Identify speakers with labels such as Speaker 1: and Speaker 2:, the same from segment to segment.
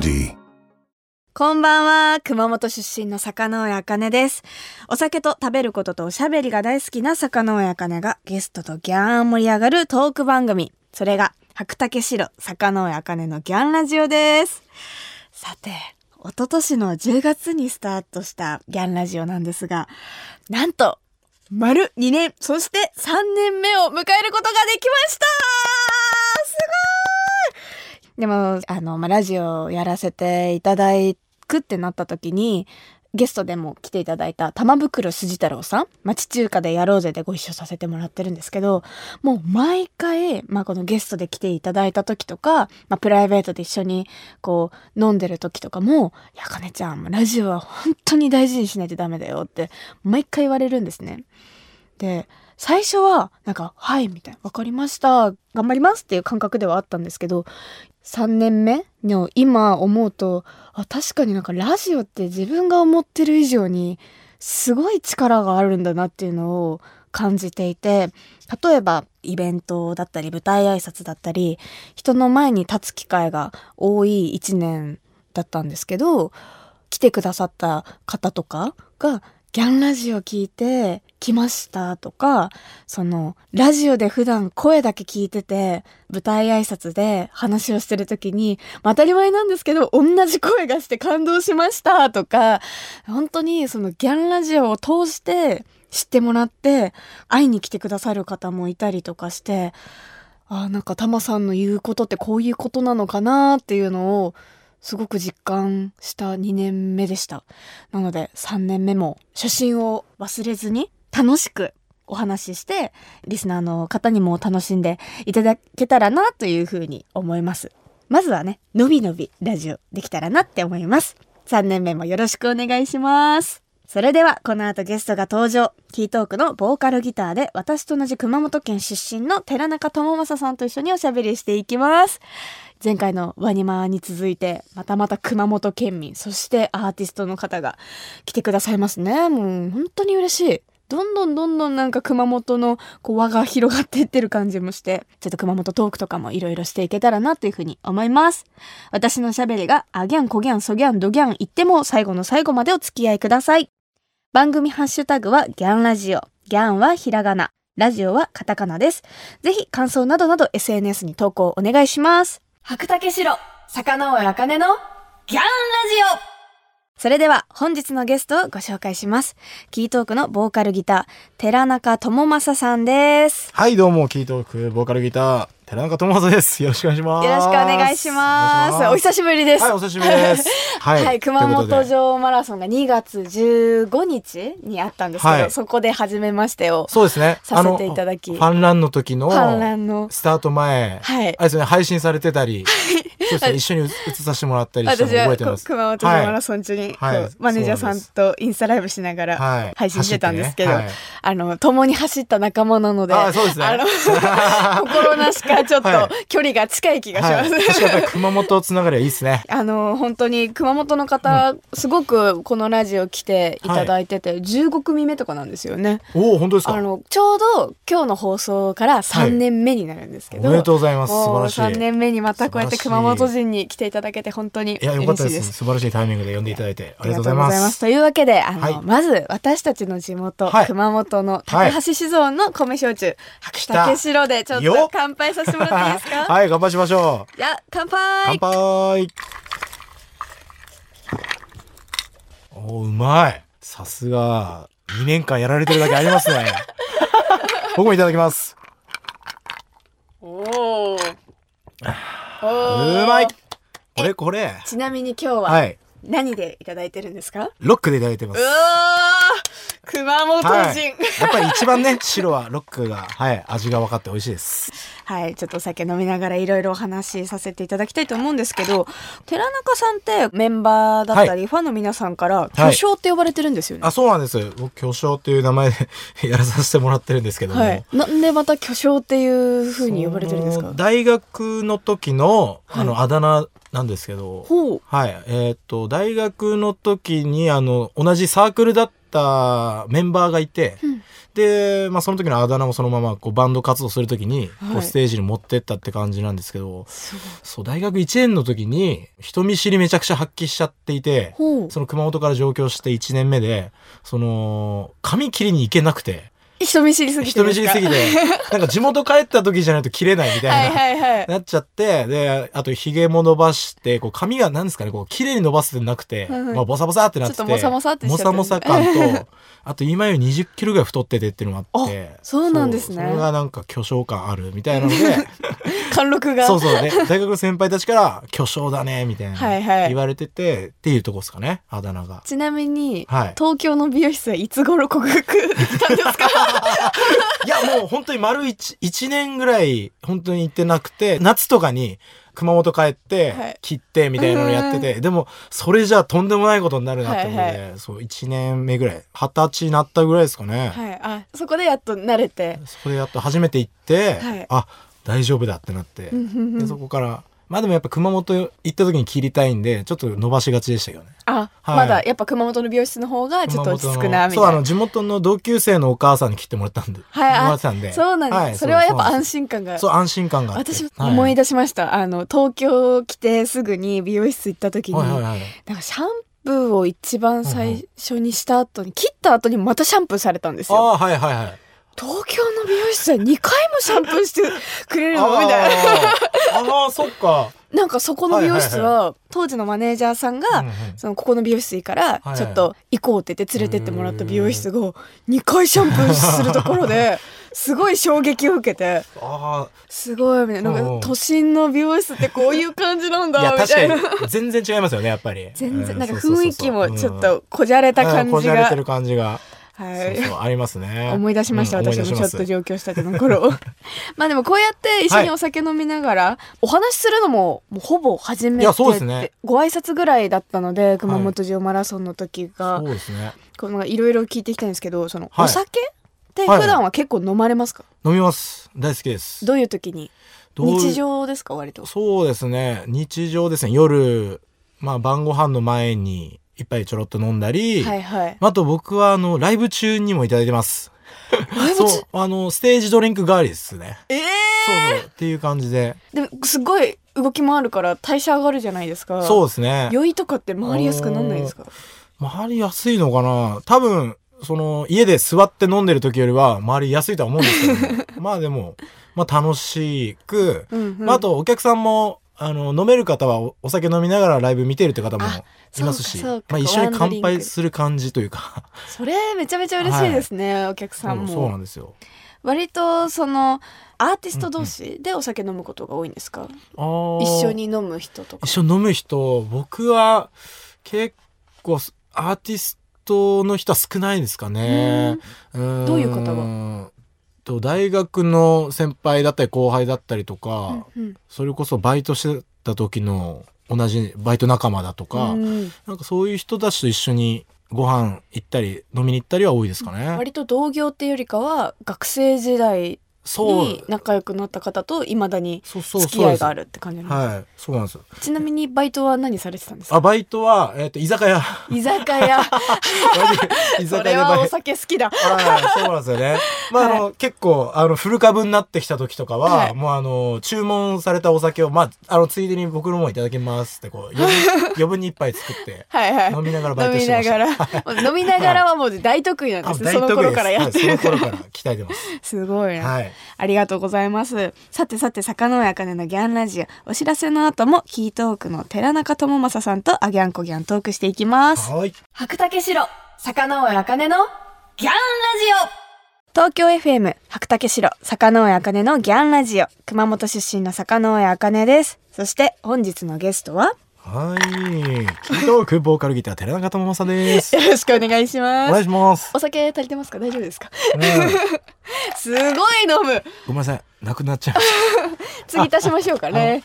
Speaker 1: D
Speaker 2: こんばんは。熊本出身の坂上茜です。お酒と食べることとおしゃべりが大好きな坂上茜がゲストとギャーン盛り上がるトーク番組。それが、白竹城坂上茜のギャンラジオです。さて、一昨年の10月にスタートしたギャンラジオなんですが、なんと、丸2年、そして3年目を迎えることができましたすごいでも、あの、まあ、ラジオをやらせていただくってなった時に、ゲストでも来ていただいた玉袋筋太郎さん、町中華でやろうぜでご一緒させてもらってるんですけど、もう毎回、まあこのゲストで来ていただいた時とか、まあプライベートで一緒にこう飲んでる時とかも、いや、かねちゃん、ラジオは本当に大事にしないとダメだよって毎回言われるんですね。で、最初は、なんか、はい、みたいな、わかりました、頑張りますっていう感覚ではあったんですけど、3年目の今思うと、あ、確かになんかラジオって自分が思ってる以上に、すごい力があるんだなっていうのを感じていて、例えばイベントだったり舞台挨拶だったり、人の前に立つ機会が多い1年だったんですけど、来てくださった方とかが、ギャンラジオ聞いて来ましたとか、その、ラジオで普段声だけ聞いてて、舞台挨拶で話をしてる時に、ま当たり前なんですけど、同じ声がして感動しましたとか、本当にそのギャンラジオを通して知ってもらって、会いに来てくださる方もいたりとかして、あなんかタマさんの言うことってこういうことなのかなっていうのを、すごく実感した2年目でした。なので3年目も初心を忘れずに楽しくお話しして、リスナーの方にも楽しんでいただけたらなというふうに思います。まずはね、のびのびラジオできたらなって思います。3年目もよろしくお願いします。それでは、この後ゲストが登場。キートークのボーカルギターで、私と同じ熊本県出身の寺中智正さんと一緒におしゃべりしていきます。前回のワニマーに続いて、またまた熊本県民、そしてアーティストの方が来てくださいますね。もう本当に嬉しい。どんどんどんどんなんか熊本のこう輪が広がっていってる感じもして、ちょっと熊本トークとかもいろいろしていけたらなというふうに思います。私の喋りがアギャン、コギャン、ソギャン、ドギャン言っても最後の最後までお付き合いください。番組ハッシュタグはギャンラジオ。ギャンはひらがな。ラジオはカタカナです。ぜひ感想などなど SNS に投稿お願いします。白竹城、坂上茜のギャンラジオそれでは本日のゲストをご紹介します。キートークのボーカルギター、寺中智正さんです。
Speaker 3: はい、どうも、キートーク、ボーカルギター、寺中智正です。よろしくお願いします。
Speaker 2: よろしくお願いします。お
Speaker 3: お
Speaker 2: 久しぶりです。
Speaker 3: はい、お久しぶりです。は
Speaker 2: はい、熊
Speaker 3: ということで
Speaker 2: 本城マラソンが2月15日にあったんですけど、
Speaker 3: はい
Speaker 2: そこで初めましてを
Speaker 3: そうですね。
Speaker 2: させていただき
Speaker 3: ファンランの時の、
Speaker 2: 反乱の、
Speaker 3: スタート前、
Speaker 2: はい
Speaker 3: あれですね、配信されてたり、そうですね、一緒に映させてもらったりしたの
Speaker 2: 私は
Speaker 3: 覚えてます。
Speaker 2: こ熊本城マラソン中に、
Speaker 3: はい
Speaker 2: マネージャーさんとインスタライブしなが
Speaker 3: はい
Speaker 2: ら配信してたんですけど、
Speaker 3: 走ってね
Speaker 2: あの、共に走った仲間なので、
Speaker 3: あそうですね
Speaker 2: あの 心なしかちょっと
Speaker 3: はい
Speaker 2: 距離が近い気がし
Speaker 3: はい。
Speaker 2: ます。
Speaker 3: 確かにやっぱり熊本つながりはいいですね。
Speaker 2: あの本当に熊本の方、すごくこのラジオ来ていただいてて、15組目とかなんですよね。
Speaker 3: おお、本当ですか？
Speaker 2: あのちょうど今日の放送から3年目になるんですけど、
Speaker 3: おめでとうございます。素晴らしい。
Speaker 2: 3年目にまたこうやって
Speaker 3: 素晴らしい
Speaker 2: 熊本人に来ていただけて本当に
Speaker 3: いや、よかったです。素晴らしいタイミングで呼んでいただいて、あ
Speaker 2: あり
Speaker 3: りがとうございます。
Speaker 2: とい。うわけで、あの、
Speaker 3: はい
Speaker 2: まず私たちの地元、
Speaker 3: はい。
Speaker 2: 熊本の高橋酒造の米焼酎、白
Speaker 3: た
Speaker 2: 竹白でちょっ
Speaker 3: よ
Speaker 2: と乾杯させてもらっていいですか？
Speaker 3: はい、乾杯しましょう。
Speaker 2: じゃあ、乾杯。
Speaker 3: 乾杯。おーうまい。さすが2年間やられてるだけありますね。僕もいただきます
Speaker 2: おー
Speaker 3: うまいこれこれ。
Speaker 2: ちなみに今日は
Speaker 3: はい。
Speaker 2: 何でいただいてるんですか、
Speaker 3: ロックでいただいてます。
Speaker 2: うわー熊本人、
Speaker 3: は
Speaker 2: はい。い、
Speaker 3: やっぱり一番ね白はロックがはい味が分かって美味しいです。
Speaker 2: ちょっとお酒飲みながらいろいろお話しさせていただきたいと思うんですけど、寺中さんってメンバーだったり、ファンの皆さんから巨匠って呼ばれてるんですよね。
Speaker 3: あそうなんです。僕巨匠っていう名前で やらさせてもらってるんですけども、
Speaker 2: はい。なんでまた巨匠っていう風に呼ばれてるんですか？
Speaker 3: 大学の時のあのあだ名なんですけど。はい。えーっと、大学の時に、あの、同じサークルだったたメンバーがいて、
Speaker 2: うん
Speaker 3: で、まあ、その時のあだ名もそのままこうバンド活動する時にこ
Speaker 2: はい
Speaker 3: うステージに持ってったって感じなんですけど、
Speaker 2: すごい
Speaker 3: そう大学1年の時に人見知りめちゃくちゃ発揮しちゃっていてその熊本から上京して1年目でその髪切りに行けなくて
Speaker 2: 人見知りすぎて
Speaker 3: 人見知りすぎて。なんか地元帰った時じゃないと切れないみたいな。
Speaker 2: はいはいはい。
Speaker 3: なっちゃって、で、あと髭も伸ばして、こう髪がなんですかね、こう綺麗に伸ばせてなくて、まあボサボサってなってて、
Speaker 2: ちょっとモサモサってしちゃってる
Speaker 3: モサモサ感と、あと今より20キロぐらい太っててっていうのがあって、
Speaker 2: あそうなんですね。
Speaker 3: それがなんか巨匠感あるみたいなので、
Speaker 2: 貫禄が。
Speaker 3: そうそうね、大学の先輩たちから巨匠だね、みたいな
Speaker 2: はいはい。
Speaker 3: 言われてて、っていうとこですかね、あだ名が。
Speaker 2: ちなみに、
Speaker 3: はい。
Speaker 2: 東京の美容室はいつ頃克服できたんですか？
Speaker 3: いや、もう本当に丸一、一年ぐらい本当に行ってなくて、夏とかに熊本帰って
Speaker 2: はい、
Speaker 3: 切ってみたいなのやってて、でも、それじゃとんでもないことになるなって思って、
Speaker 2: はい
Speaker 3: そう、一年目ぐらい、二十歳になったぐらいですかね。
Speaker 2: はい。あそこでやっと慣れて。
Speaker 3: それやっと初めて行って、
Speaker 2: はい。
Speaker 3: あ、大丈夫だってなって、でそこから、まあでもやっぱ熊本行った時に切りたいんで、ちょっと伸ばしがちでしたけどね。
Speaker 2: あ、
Speaker 3: はい
Speaker 2: まだやっぱ熊本の美容室の方がちょっと落ち着くなみ
Speaker 3: そう、あの、
Speaker 2: たいな
Speaker 3: 地元の同級生のお母さんに切ってもらったんで、
Speaker 2: はい
Speaker 3: たんで。
Speaker 2: そうなんです、
Speaker 3: はい
Speaker 2: それはやっぱ安
Speaker 3: 心
Speaker 2: 心感が
Speaker 3: そう、安心感があって。
Speaker 2: 私
Speaker 3: はい
Speaker 2: 思い出しました、あの東京来てすぐに美容室行った時に、
Speaker 3: はいはいはい。
Speaker 2: なんかシャンプーを一番最初にした後に、切った後にまたシャンプーされたんですよ
Speaker 3: ああ、はいはいはい。
Speaker 2: 東京の美容室は2回もシャンプーしてくれるの？みたいな。
Speaker 3: あー。あー、そっか。
Speaker 2: なんかそこの美容室は,、
Speaker 3: はい
Speaker 2: 当時のマネージャーさんが、そのここの美容室から
Speaker 3: はい
Speaker 2: ちょっと行こうって言って連れてってもらった美容室が2回シャンプーするところで すごい衝撃を受けて。
Speaker 3: あ
Speaker 2: すごいみたいな。なんか都心の美容室ってこういう感じなんだみ
Speaker 3: 確
Speaker 2: たいな。
Speaker 3: かに、全然違いますよね、やっぱり。
Speaker 2: 全然なんか雰囲気もちょっとこじゃれた感
Speaker 3: こ
Speaker 2: じが。
Speaker 3: じゃれてる感じが。
Speaker 2: はい
Speaker 3: そうそう、ありますね。
Speaker 2: 思い出しました、
Speaker 3: うん
Speaker 2: 私もちょっと上京したての頃 まあでもこうやって一緒にお酒飲みながら、お話しするのももうほぼ初めて
Speaker 3: そうですね
Speaker 2: ご挨拶ぐらいだったので熊本城マラソンの時が、
Speaker 3: そうですね。
Speaker 2: このいろいろ聞いていきたいんですけどその、
Speaker 3: はい
Speaker 2: お酒って
Speaker 3: はい
Speaker 2: 普段は結構飲まれますか、
Speaker 3: 飲みます。大好きです。
Speaker 2: どういう時に？日常ですか割と？
Speaker 3: そうですね。日常ですね。夜、まあ晩ご飯の前に一杯ちょろっと飲んだり、
Speaker 2: はいはい
Speaker 3: あと僕はあの、ライブ中にもいただいてます。そう、あの、ステージドリンク代わりですね。
Speaker 2: ええ
Speaker 3: そうそう。っていう感じで。
Speaker 2: でもすごい動きもあるから代謝上がるじゃないですか
Speaker 3: そうですね。
Speaker 2: 酔いとかって回りやすくなんないですか？
Speaker 3: 回りやすいのかな？多分、その、家で座って飲んでる時よりは回りやすいとは思うんですけど、まあでも、まあ楽しく、
Speaker 2: うんうん
Speaker 3: まああとお客さんも、あの、飲める方はおお酒飲みながらライブ見てるって方も
Speaker 2: あ
Speaker 3: いますし、まあ一緒に乾杯する感じというか、
Speaker 2: それめちゃめちゃ嬉しいですね、お客さんも。
Speaker 3: そうなんですよ。
Speaker 2: 割とそのアーティスト同士でお酒飲むことが多いんですか、
Speaker 3: あー。
Speaker 2: 一緒に飲む人とか。
Speaker 3: 一緒に飲む人、僕は結構アーティストの人は少ないですかね。ん。
Speaker 2: どういう方が？
Speaker 3: と大学の先輩だったり後輩だったりとか、
Speaker 2: うんうん
Speaker 3: それこそバイトしてた時の同じバイト仲間だとか、
Speaker 2: うん
Speaker 3: なんかそういう人たちと一緒にご飯行ったり飲みに行ったりは多いですかね。
Speaker 2: 割と同業っていうよりかは学生時代に仲良くなった方といまだに付き合いがあ
Speaker 3: る。
Speaker 2: るって感じなんです。
Speaker 3: はい、そうなんです。よ。
Speaker 2: ちなみにバイトは何されてたんですか？
Speaker 3: あ、バイトは、えっ、と、居酒屋。
Speaker 2: 居酒屋。
Speaker 3: 居
Speaker 2: そ
Speaker 3: 酒屋
Speaker 2: はお酒好きだ。
Speaker 3: はい、そうなんですよね。まあ、あの、結構、あの、フル株になってきた時とかは、
Speaker 2: はい。
Speaker 3: もうあの、注文されたお酒を、まあ、あの、ついでに僕のもいただきますって、こう、余分 に一杯作って、
Speaker 2: はいはい。
Speaker 3: 飲みながらバイトしてました。
Speaker 2: ながら。もう飲みながらはもう大得意なんですね、その頃からやってる。
Speaker 3: はい、そ
Speaker 2: から
Speaker 3: の頃から鍛えてます。
Speaker 2: すごいな、
Speaker 3: はい。
Speaker 2: ありがとうございます。さてさて、坂上茜のギャンラジオ。お知らせの後も、キートークの寺中智正さんとあギャンコギャントークしていきます。
Speaker 3: はい。
Speaker 2: 白竹城、坂上茜のギャンラジオ東京 FM、白竹城、坂上茜のギャンラジオ。熊本出身の坂上茜です。そして、本日のゲストは、
Speaker 3: はい。キートークボーカルギター、寺中智正です。
Speaker 2: よろしくお願いし
Speaker 3: お願い
Speaker 2: ます。
Speaker 3: します。
Speaker 2: お酒足りてますか？大丈夫ですか？
Speaker 3: うん
Speaker 2: すごい飲む
Speaker 3: ごめんなさい。なくなっちゃいま
Speaker 2: 次足しましょうかね。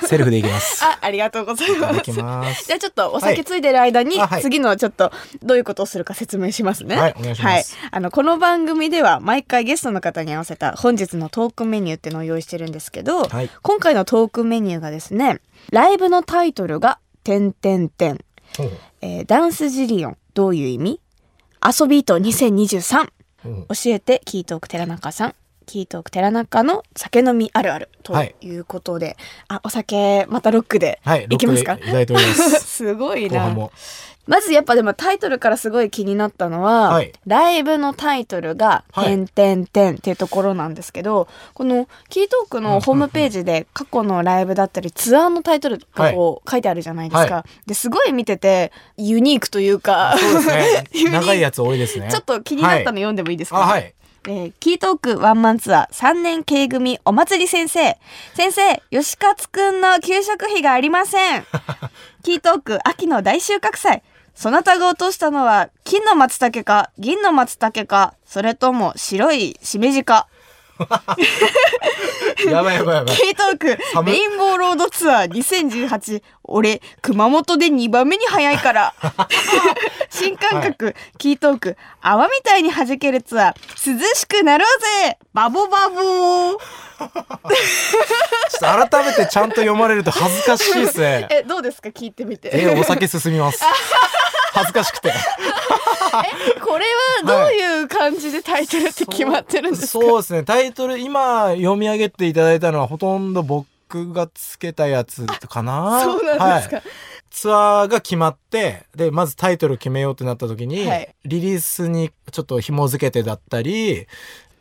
Speaker 3: す。セルフでいきます。
Speaker 2: あ、ありがとうございます。
Speaker 3: ます
Speaker 2: じゃ。あちょっとお酒ついでる間に、
Speaker 3: はい
Speaker 2: 次のちょっとどういうことをするか説明しますね。
Speaker 3: はいお願いします
Speaker 2: はいあの、この番組では毎回ゲストの方に合わせた本日のトークメニューっていうのを用意してるんですけど、
Speaker 3: はい
Speaker 2: 今回のトークメニューがですね、ライブのタイトルが、てんてんてん。
Speaker 3: ほう
Speaker 2: えーダンスジリオン、どういう意味？遊びと2023
Speaker 3: うん。
Speaker 2: 教えてキートーク寺中さんキートーク寺中の酒飲みあるあると
Speaker 3: はい。
Speaker 2: いうことで、あお酒またロックで
Speaker 3: はい、
Speaker 2: いきますか？
Speaker 3: ロックでいす。
Speaker 2: すごいな。まずやっぱでもタイトルからすごい気になったのは、
Speaker 3: はい。
Speaker 2: ライブのタイトルが「
Speaker 3: はい。
Speaker 2: てんてんてん」っていうところなんですけど、このキートークのホームページで過去のライブだったりツアーのタイトルがこう書いてあるじゃないですか。
Speaker 3: は
Speaker 2: ですごい見ててユニークというか。
Speaker 3: ね。長いやつ多いですね。
Speaker 2: ちょっと気になったの読んでもいいですか、
Speaker 3: あ、はい。
Speaker 2: えーキートークワンマンツアー3年 K 組お祭り先生。先生、吉勝くんの給食費がありません。キートーク秋の大収穫祭。そなたが落としたのは金の松茸か銀の松茸かそれとも白いしめじか
Speaker 3: やばいやばいやばい。
Speaker 2: キートーク
Speaker 3: 寒い
Speaker 2: レインボーロードツアー2018俺熊本で2番目に早いから 新感覚、キートーク泡みたいに弾けるツアー涼しくなろうぜバボバボー
Speaker 3: ちょっと改めてちゃんと読まれると恥ずかしいですね。
Speaker 2: えどうですか？聞いてみて
Speaker 3: え、お酒進みます。恥ずかしくて。
Speaker 2: これはどういう感じでタイトルって決まってるんですか、
Speaker 3: そうですね。タイトル、今読み上げていただいたのはほとんど僕がつけたやつかな。
Speaker 2: そうなんですか、
Speaker 3: はいツアーが決まって、で、まずタイトル決めようってなった時に、
Speaker 2: はい
Speaker 3: リリースにちょっと紐付けてだったり、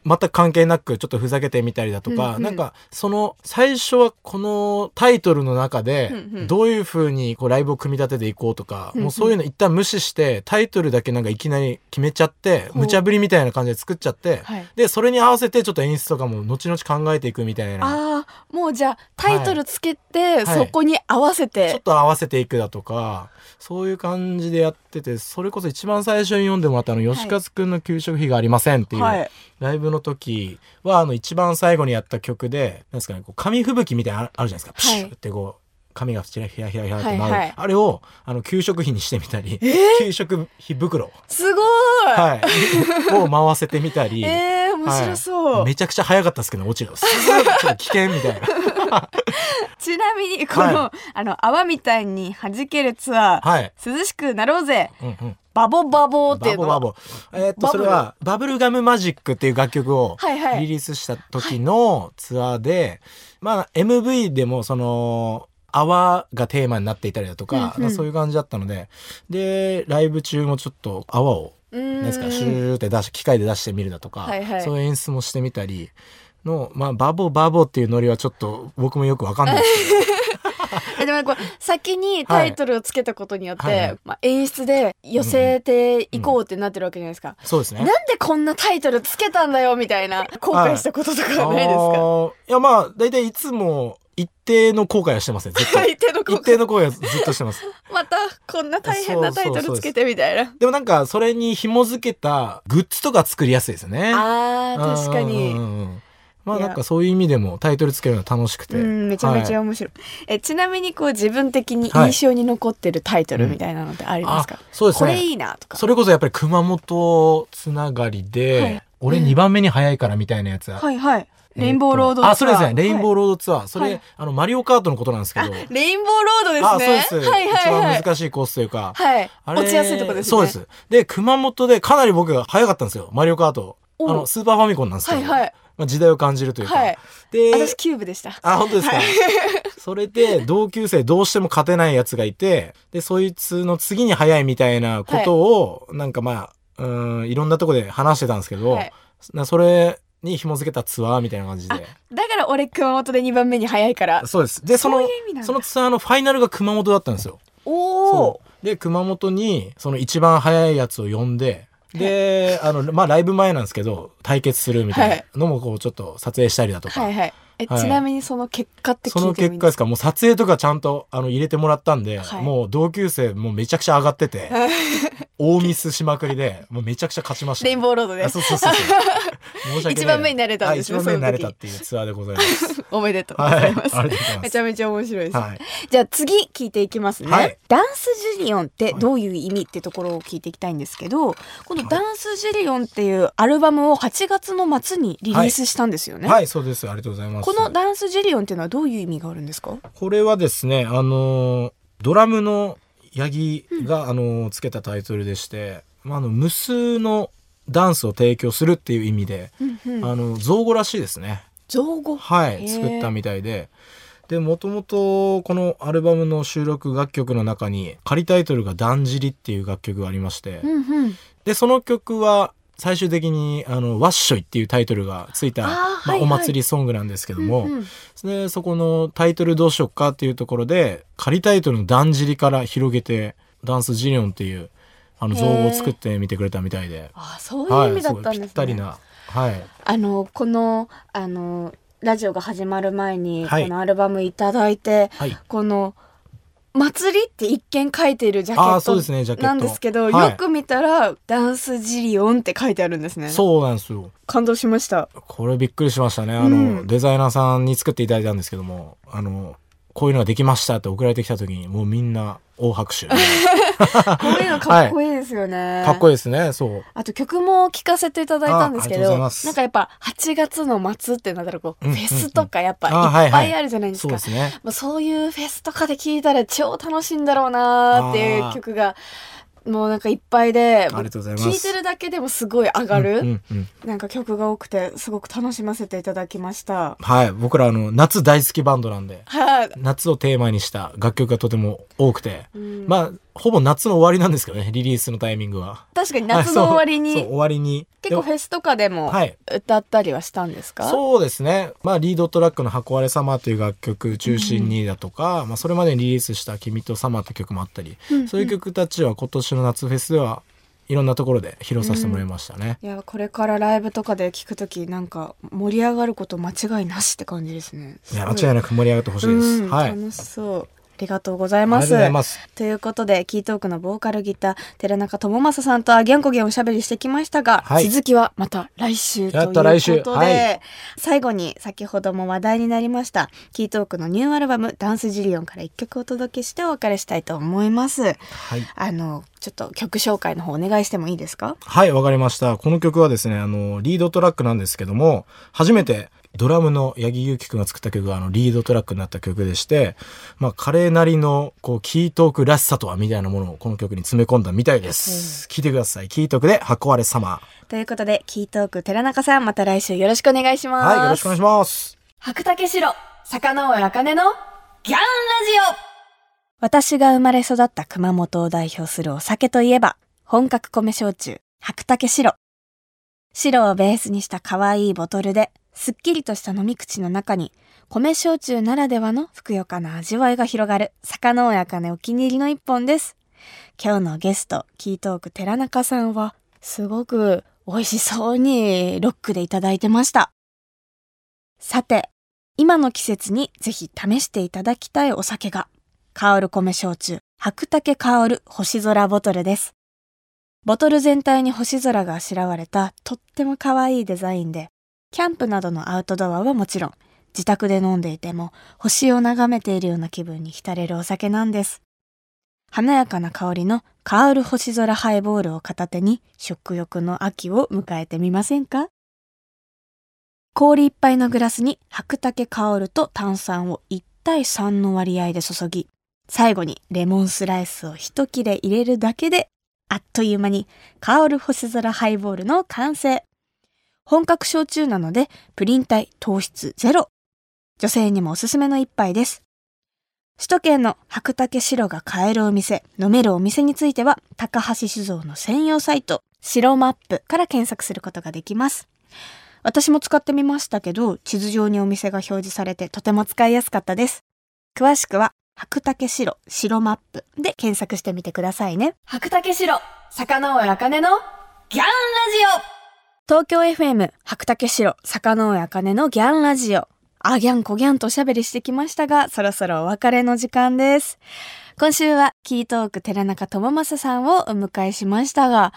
Speaker 3: 全く関係なくちょっとふざけてみたりだとか、
Speaker 2: うんうん。
Speaker 3: なんかその最初はこのタイトルの中でどういう風にこうライブを組み立てていこうとか、
Speaker 2: うんうん。
Speaker 3: もうそういうの一旦無視してタイトルだけなんかいきなり決めちゃって無茶ぶりみたいな感じで作っちゃって、
Speaker 2: はい。
Speaker 3: でそれに合わせてちょっと演出とかも後々考えていくみたいな。
Speaker 2: ああもうじゃあタイトルつけて、
Speaker 3: い。
Speaker 2: そこに合わせて、
Speaker 3: ちょっと合わせていくだとかそういう感じでやっててそれこそ一番最初に読んでもらったあの吉勝くんの給食費がありませんっていう、
Speaker 2: はい。
Speaker 3: ライブのの時はあの一番最後にやった曲でなんですかねこう紙吹雪みたいなのあるじゃないですか。プシューってこう髪がひらひらひらひらってなる、
Speaker 2: はい。はい
Speaker 3: あれをあの給食費にしてみたり、給食費袋、
Speaker 2: すごい、
Speaker 3: はい、を回せてみたり、
Speaker 2: えー、面白そう、
Speaker 3: めちゃくちゃ早かったですけど落ちるすごいちょっと危険みたいな。
Speaker 2: ちなみにこの、
Speaker 3: は
Speaker 2: あの泡みたいに弾けるツアー、
Speaker 3: はい、
Speaker 2: 涼しくなろうぜ。
Speaker 3: うんうん、
Speaker 2: バボバボっていうのは？
Speaker 3: バボバボ。えーっとそれはバブルガムマジックっていう楽曲を
Speaker 2: はいはい。
Speaker 3: リリースした時のツアーで、まあ MV でもその泡がテーマになっていたりだとか、
Speaker 2: うんうん。
Speaker 3: そういう感じだったので。でライブ中もちょっと泡をなんですかシューって出し機械で出してみるだとか、
Speaker 2: はいはい。
Speaker 3: そういう演出もしてみたりの、まあ、バボバボっていうノリはちょっと僕もよくわかんないですけど。
Speaker 2: えでもこう先にタイトルをつけたことによって、
Speaker 3: はいはい。
Speaker 2: まあ、演出で寄せていこうってなってるわけじゃないですか、
Speaker 3: そうですね。
Speaker 2: なんでこんなタイトルつけたんだよみたいな後悔したこととかはないです
Speaker 3: あ
Speaker 2: か、
Speaker 3: ーいやまあ大体いつも一定の後悔はしてますねずっと。
Speaker 2: 相手の後
Speaker 3: 一定
Speaker 2: 悔
Speaker 3: の後悔はずっとしてます。
Speaker 2: またこんな大変なタイトルつけてみたいな。
Speaker 3: でもなんかそれに紐づけたグッズとか作りやすいですよね。
Speaker 2: あー確か
Speaker 3: うん
Speaker 2: に
Speaker 3: うんうん。うんまあなんかそういう意味でもタイトルつけるの楽しくて。
Speaker 2: うんめちゃめちゃ
Speaker 3: はい。
Speaker 2: 面白い、えちなみにこう自分的に印象に残ってるタイトルみたいなのってありますか、
Speaker 3: あそうですね。
Speaker 2: これいいなとか。
Speaker 3: それこそやっぱり熊本つながりで、
Speaker 2: はい。
Speaker 3: 俺2番目に早いからみたいなやつ、
Speaker 2: はいはいレインボーロードツアー。
Speaker 3: あそれですね。レインボー
Speaker 2: ー、
Speaker 3: ロードツアー、それ、
Speaker 2: はい
Speaker 3: あのマリオカートのことなんですけど。
Speaker 2: あレインボーロードですね。
Speaker 3: あそうです、
Speaker 2: はいはい
Speaker 3: 一
Speaker 2: はい。
Speaker 3: 番難しいコースというか、
Speaker 2: はい。落ちやすいとこですね。
Speaker 3: そうです。で、熊本でかなり僕が早かったんですよ。マリオカート。あ
Speaker 2: お
Speaker 3: の、スーパーファミコンなんですけど。
Speaker 2: はいはい。
Speaker 3: まあ、時代を感じるというか。
Speaker 2: はい。
Speaker 3: で、
Speaker 2: 私キューブでした。
Speaker 3: あ、本当ですか？
Speaker 2: はい。
Speaker 3: それで、同級生どうしても勝てないやつがいて、で、そいつの次に早いみたいなことを、なんかまあ、うん、いろんなとこで話してたんですけど、
Speaker 2: はい。
Speaker 3: なそれに紐付けたツアーみたいな感じで。
Speaker 2: だから俺熊本で2番目に早いから。
Speaker 3: そうです。で、その
Speaker 2: そ
Speaker 3: そのツアーのファイナルが熊本だったんですよ。
Speaker 2: おお
Speaker 3: で熊本にその一番早いやつを呼んでであのまあライブ前なんですけど対決するみたいなのもこうちょっと撮影したりだとか、
Speaker 2: はいはいえ、
Speaker 3: はい。
Speaker 2: ちなみにその結果って聞いて
Speaker 3: その結果ですか？もう撮影とかちゃんとあの入れてもらったんで、
Speaker 2: はい。
Speaker 3: もう同級生もうめちゃくちゃ上がってて 大ミスしまくりでもうめちゃくちゃ勝ちました、
Speaker 2: レインボーロードで。
Speaker 3: あそうそうそうそう。申し訳
Speaker 2: 一番目になれたんですね
Speaker 3: はい一番目になれたっていうツアーでございます。
Speaker 2: おめでとうございます、
Speaker 3: りがとうございます。
Speaker 2: めちゃめちゃ面白いです、
Speaker 3: はい。
Speaker 2: じゃあ次聞いていきますね、
Speaker 3: はい。
Speaker 2: ダンスジリオンってどういう意味ってところを聞いていきたいんですけどこのダンスジリオンっていうアルバムを8月の末にリリースしたんですよね、
Speaker 3: はいそうです。ありがとうございます
Speaker 2: このダンスジリオンっていうのはどういう意味があるんですか？
Speaker 3: これはですねあのドラムの八木が、あのつけたタイトルでしてまあ、あの無数のダンスを提供するっていう意味で、
Speaker 2: うんうん。
Speaker 3: あの造語らしいですね。
Speaker 2: 造語？
Speaker 3: はい作ったみたいで。でもともとこのアルバムの収録楽曲の中に仮タイトルが「だんじり」っていう楽曲がありまして、
Speaker 2: うんうん。
Speaker 3: でその曲は最終的にあの「ワッショイ」っていうタイトルがついたまあ、お祭りソングなんですけども、
Speaker 2: うんうん。
Speaker 3: でそこのタイトルどうしよっかっていうところで仮タイトルの「だんじり」から広げて「ダンスジリオン」っていうあの造語を作ってみてくれたみたいで、
Speaker 2: あそういう意味だったんですね、
Speaker 3: はい、ぴったりなはい。
Speaker 2: あのこのあのラジオが始まる前に、
Speaker 3: はい。
Speaker 2: このアルバムいただいて
Speaker 3: はい。
Speaker 2: この「祭り」って一見書いているジャケ
Speaker 3: ああそうです
Speaker 2: ッ
Speaker 3: ト
Speaker 2: ト。なんですけど、
Speaker 3: はい。
Speaker 2: よく見たら「ダンスジリオン」って書いてあるんですね。
Speaker 3: そうなんですよ。
Speaker 2: 感動しました。
Speaker 3: これびっくりしましたね。あの、
Speaker 2: うん。
Speaker 3: デザイナーさんに作っていただいたんですけどもあのこういうのができましたって送られてきた時にもうみんな大拍手。
Speaker 2: こういうのかっこいいですよね、
Speaker 3: かっこいいですねそう。
Speaker 2: あと曲も聴かせていただいたんですけどなんかやっぱ8月の末ってなったらこう、
Speaker 3: うん
Speaker 2: フェスとかやっぱ
Speaker 3: いはい
Speaker 2: いっぱいあるじゃないですか、
Speaker 3: そうですね。
Speaker 2: まあ、そういうフェスとかで聴いたら超楽しいんだろうなーっていう曲がもうなんかいっぱいで
Speaker 3: ありがとうございます。
Speaker 2: 聴いてるだけでもすごい上がる、
Speaker 3: うんうんうん。
Speaker 2: なんか曲が多くてすごく楽しませていただきました。
Speaker 3: はい。僕らあの夏大好きバンドなんで
Speaker 2: はい、
Speaker 3: 夏をテーマにした楽曲がとても多くて、
Speaker 2: うん。
Speaker 3: まあほぼ夏の終わりなんですけどねリリースのタイミングは
Speaker 2: 確かに夏の終わりに
Speaker 3: 終わりに
Speaker 2: 結構フェスとかでも
Speaker 3: はい
Speaker 2: 歌ったりはしたんですか、
Speaker 3: そうですね。まあ、リードトラックの箱割れ様という楽曲中心にだとか、まあ、それまでにリリースした君とサマーって曲もあったり、
Speaker 2: うん
Speaker 3: そういう曲たちは今年の夏フェスではいろんなところで披露させてもらいましたね。
Speaker 2: いやこれからライブとかで聞くときなんか盛り上がること間違いなしって感じですね。
Speaker 3: いや、間違いなく盛り上がってほしいです。
Speaker 2: うん
Speaker 3: はい。
Speaker 2: 楽しそう。ありがとうございます。ということで、キートークのボーカルギター、寺中智正さんとあぎゃんこぎゃんおしゃべりしてきましたが、
Speaker 3: はい
Speaker 2: 続きはまた来週ということで、
Speaker 3: はい
Speaker 2: 最後に先ほども話題になりました、キートークのニューアルバム、ダンスジリオンから一曲お届けしてお別れしたいと思います。
Speaker 3: はい。
Speaker 2: あの、ちょっと曲紹介の方お願いしてもいいですか？
Speaker 3: はい、わかりました。この曲はですね、あの、リードトラックなんですけども、初めてドラムの八木祐希くんが作った曲があのリードトラックになった曲でして、まあ彼なりのこうキートークらしさとはみたいなものをこの曲に詰め込んだみたいです。聴いてください。キートークで箱割れ様。
Speaker 2: ということで、キートーク寺中さん、また来週よろしくお願いします。
Speaker 3: はい、よろしくお願いします。
Speaker 2: 白竹城、坂上茜のギャンラジオ私が生まれ育った熊本を代表するお酒といえば、本格米焼酎、白竹白。白をベースにした可愛いボトルで、すっきりとした飲み口の中に、米焼酎ならではのふくよかな味わいが広がる、坂上茜お気に入りの一本です。今日のゲスト、キートーク寺中さんは、すごく美味しそうにロックでいただいてました。さて、今の季節にぜひ試していただきたいお酒が、香る米焼酎、白竹香る星空ボトルです。ボトル全体に星空があしらわれたとっても可愛いデザインで、キャンプなどのアウトドアはもちろん、自宅で飲んでいても星を眺めているような気分に浸れるお酒なんです。華やかな香りの香る星空ハイボールを片手に食欲の秋を迎えてみませんか？氷いっぱいのグラスに白竹香ると炭酸を1対3の割合で注ぎ、最後にレモンスライスを一切れ入れるだけで、あっという間に香る星空ハイボールの完成。本格焼酎なので、プリン体糖質ゼロ。女性にもおすすめの一杯です。首都圏の白竹白が買えるお店、飲めるお店については、高橋酒造の専用サイト、白マップから検索することができます。私も使ってみましたけど、地図上にお店が表示されてとても使いやすかったです。詳しくは、白竹白白マップで検索してみてくださいね。白竹白、坂上茜のギャンラジオ東京 FM 白竹城坂上茜のギャンラジオ。あギャンこギャンとおしゃべりしてきましたが、そろそろお別れの時間です。今週はキートーク寺中智正さんをお迎えしましたが、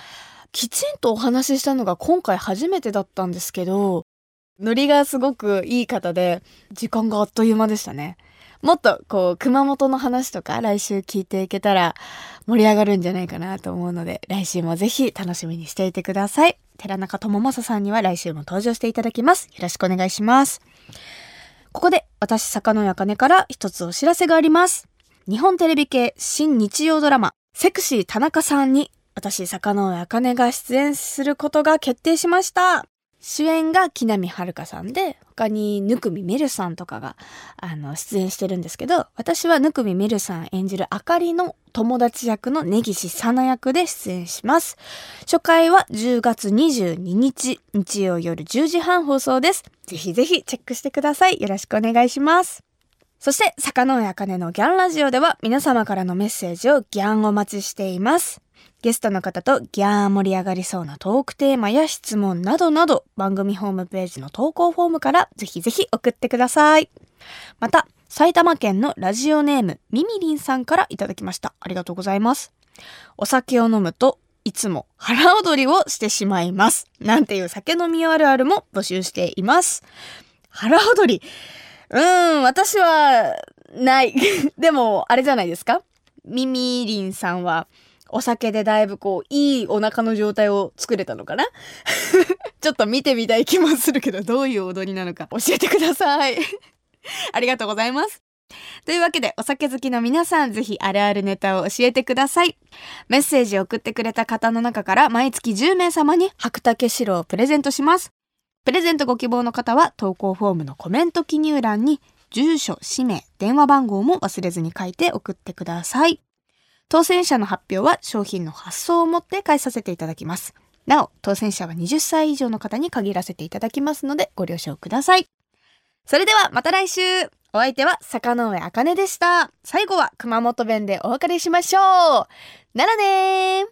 Speaker 2: きちんとお話ししたのが今回初めてだったんですけど、ノリがすごくいい方で、時間があっという間でしたね。もっとこう、熊本の話とか来週聞いていけたら盛り上がるんじゃないかなと思うので、来週もぜひ楽しみにしていてください。寺中智正さんには来週も登場していただきます。よろしくお願いします。ここで私、坂野茜から一つお知らせがあります。日本テレビ系新日曜ドラマ、セクシー田中さんに私、坂上茜が出演することが決定しました。主演が木南遥さんで、他にぬくみめるさんとかが、あの、出演してるんですけど、私はぬくみめるさん演じるあかりの友達役の根岸さな役で出演します。初回は10月22日、日曜夜10時半放送です。ぜひぜひチェックしてください。よろしくお願いします。そして、坂上茜のギャンラジオでは皆様からのメッセージをギャンお待ちしています。ゲストの方とギャー盛り上がりそうなトークテーマや質問などなど番組ホームページの投稿フォームからぜひぜひ送ってください。また、埼玉県のラジオネームみみりんさんからいただきました。ありがとうございます。お酒を飲むといつも腹踊りをしてしまいます。なんていう酒飲みあるあるも募集しています。腹踊り。うーん、私はない。でも、あれじゃないですか？みみりんさんはお酒でだいぶこう、いいお腹の状態を作れたのかな？ちょっと見てみたい気もするけど、どういう踊りなのか 教えてください ありがとうございます。というわけで、お酒好きの皆さん、ぜひあるあるネタを教えてください。メッセージを送ってくれた方の中から、毎月10名様に白竹白をプレゼントします。プレゼントご希望の方は、投稿フォームのコメント記入欄に、住所、氏名、電話番号も忘れずに書いて送ってください。当選者の発表は商品の発送をもって返させていただきます。なお、当選者は20歳以上の方に限らせていただきますのでご了承ください。それではまた来週お相手は坂上茜でした。最後は熊本弁でお別れしましょうならねー